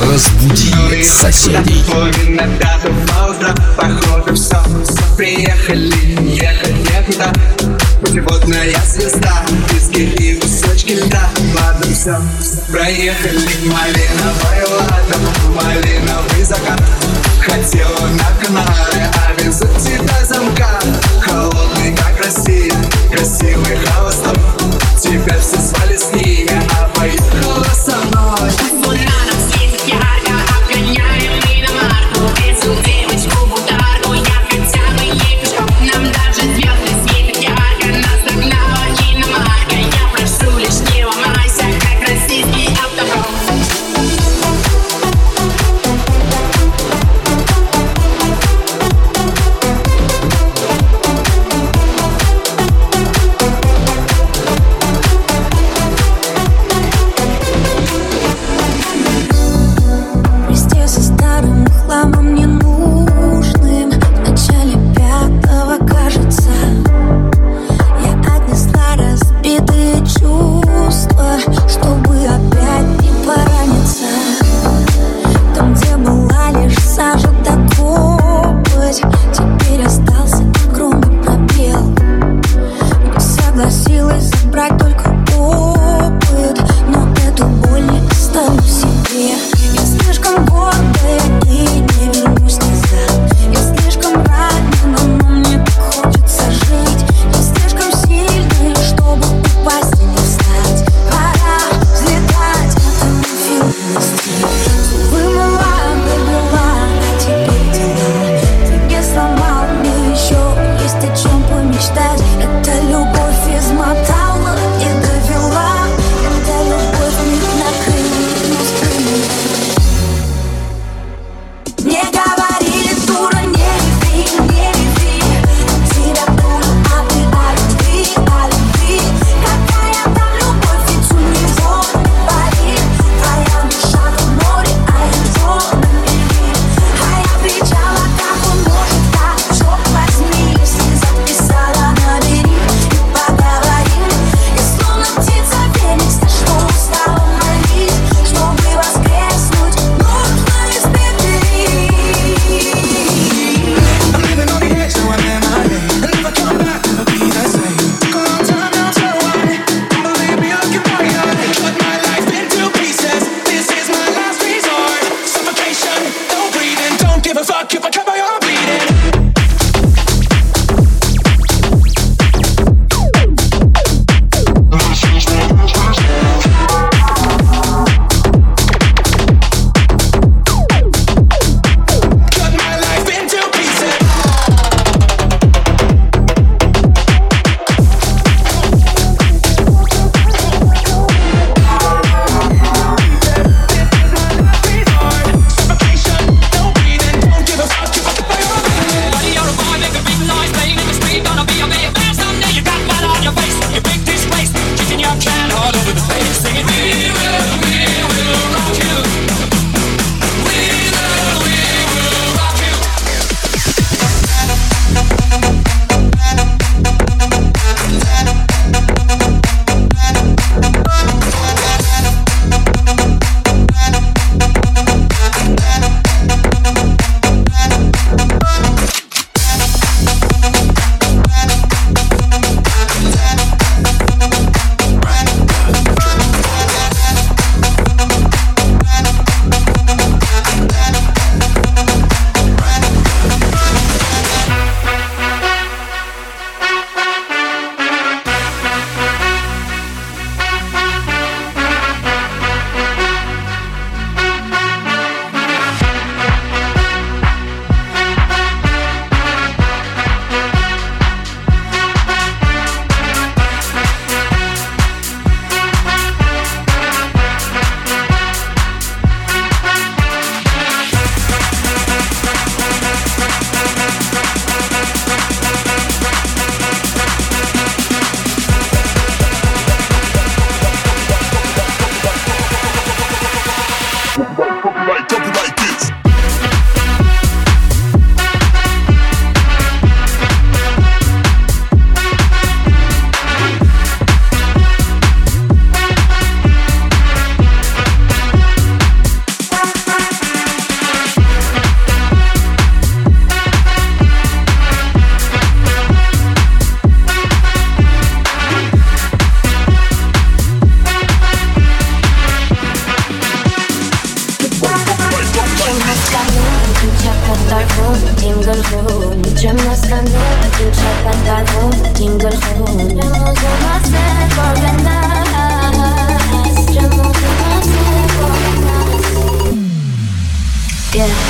Разбуди соседей. Похоже все Приехали, ехать некуда Путеводная звезда, диски и кусочки льда Ладно, все, проехали Малиновый ладно, малиновый закат Хотела на Канары, а везу тебя замка Холодный, как Россия, красивый холосток Теперь все again.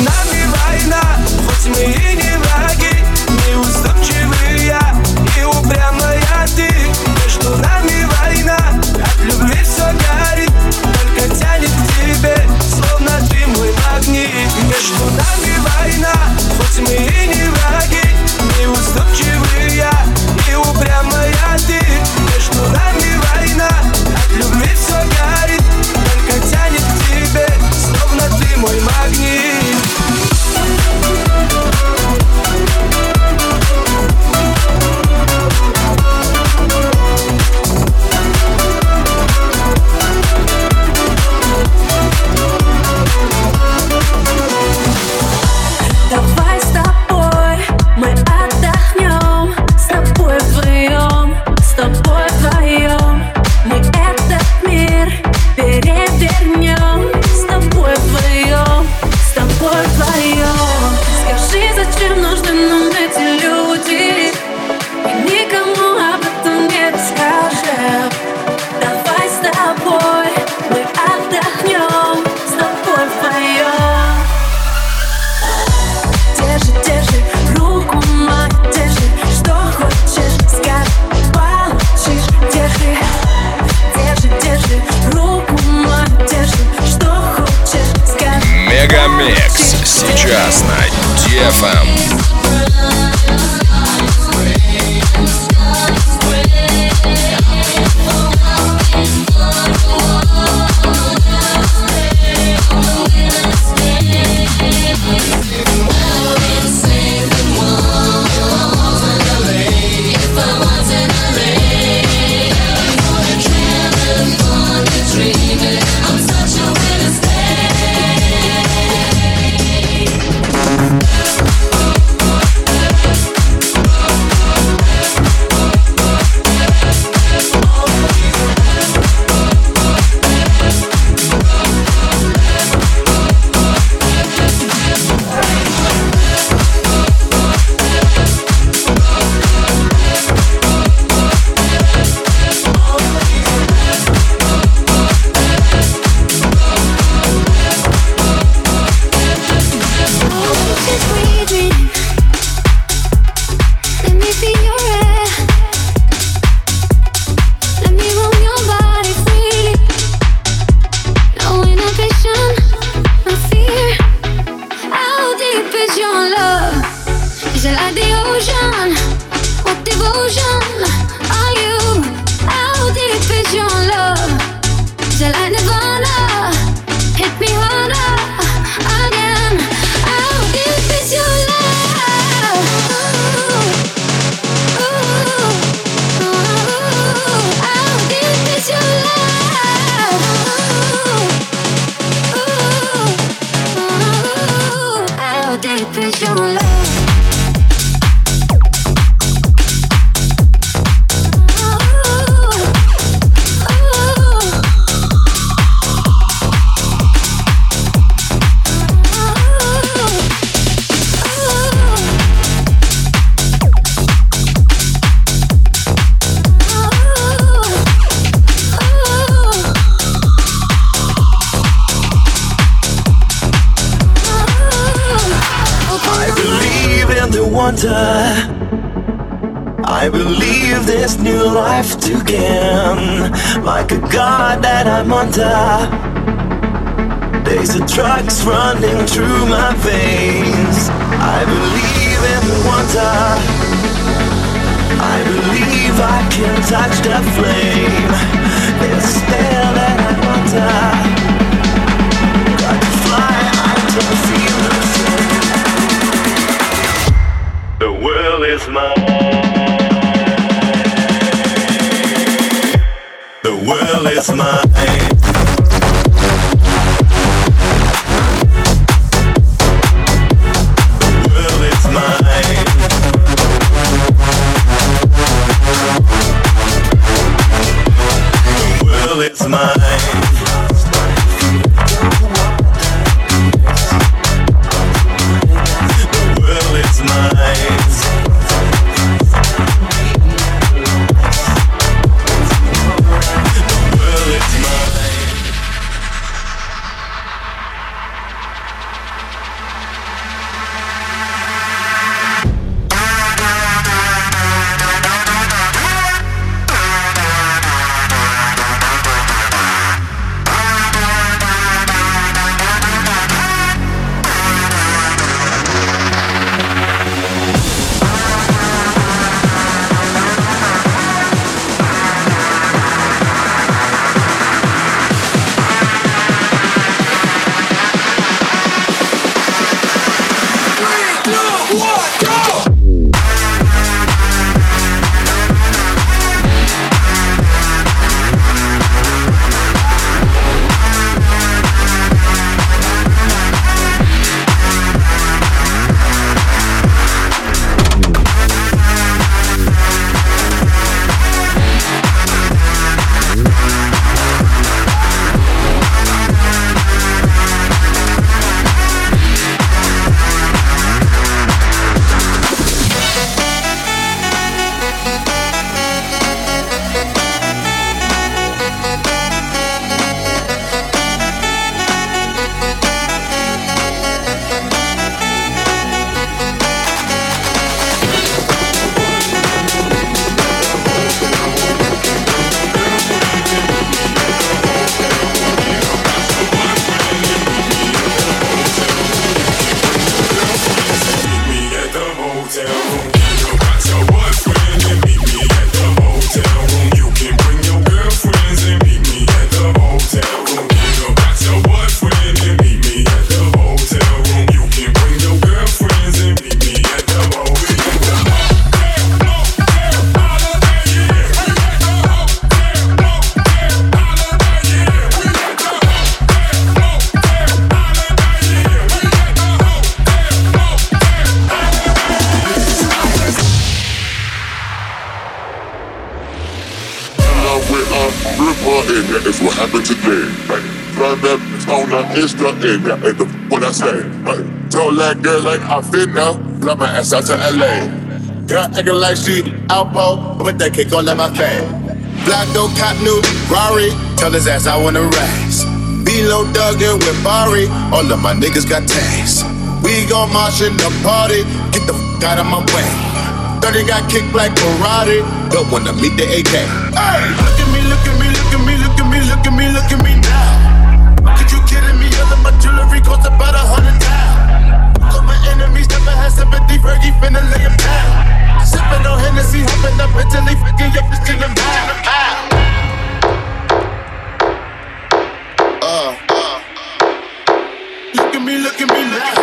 tonight confusion. Love is it like the ocean? What devotion are you? How did it vision? Love is it like Nirvana? Hit me harder. I There's a drugs running through my veins. I believe in the wonder. I believe I can touch the flame. There's a spell that I'm under. Got to fly, I don't feel the same. The world is mine. The world is mine. Happened today. Hey, find that on the Insta and that ain't the what I say. Hey, told that girl like I fit now, fly my ass out to LA. Girl acting like she outpo, but that all in my face. Black don't cop new Rari, tell his ass I wanna rise. B-Lo dug in with Bari, all of my niggas got tags. We gon' march in the party, get the fuck out of my way. 30 got kicked like karate, don't wanna meet the AK. Hey, look at me, look at me, look at me, look at me, look at me, now. Could you kidding me? All of my jewelry cost about a hundred thousand. Call my enemies never had sympathy, Fergie finna lay him down. Sippin' on Hennessy, hopping up Italy, fucking up, it's still a Uh, uh. Look at me, look at me now.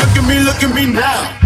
Look at me, look at me now.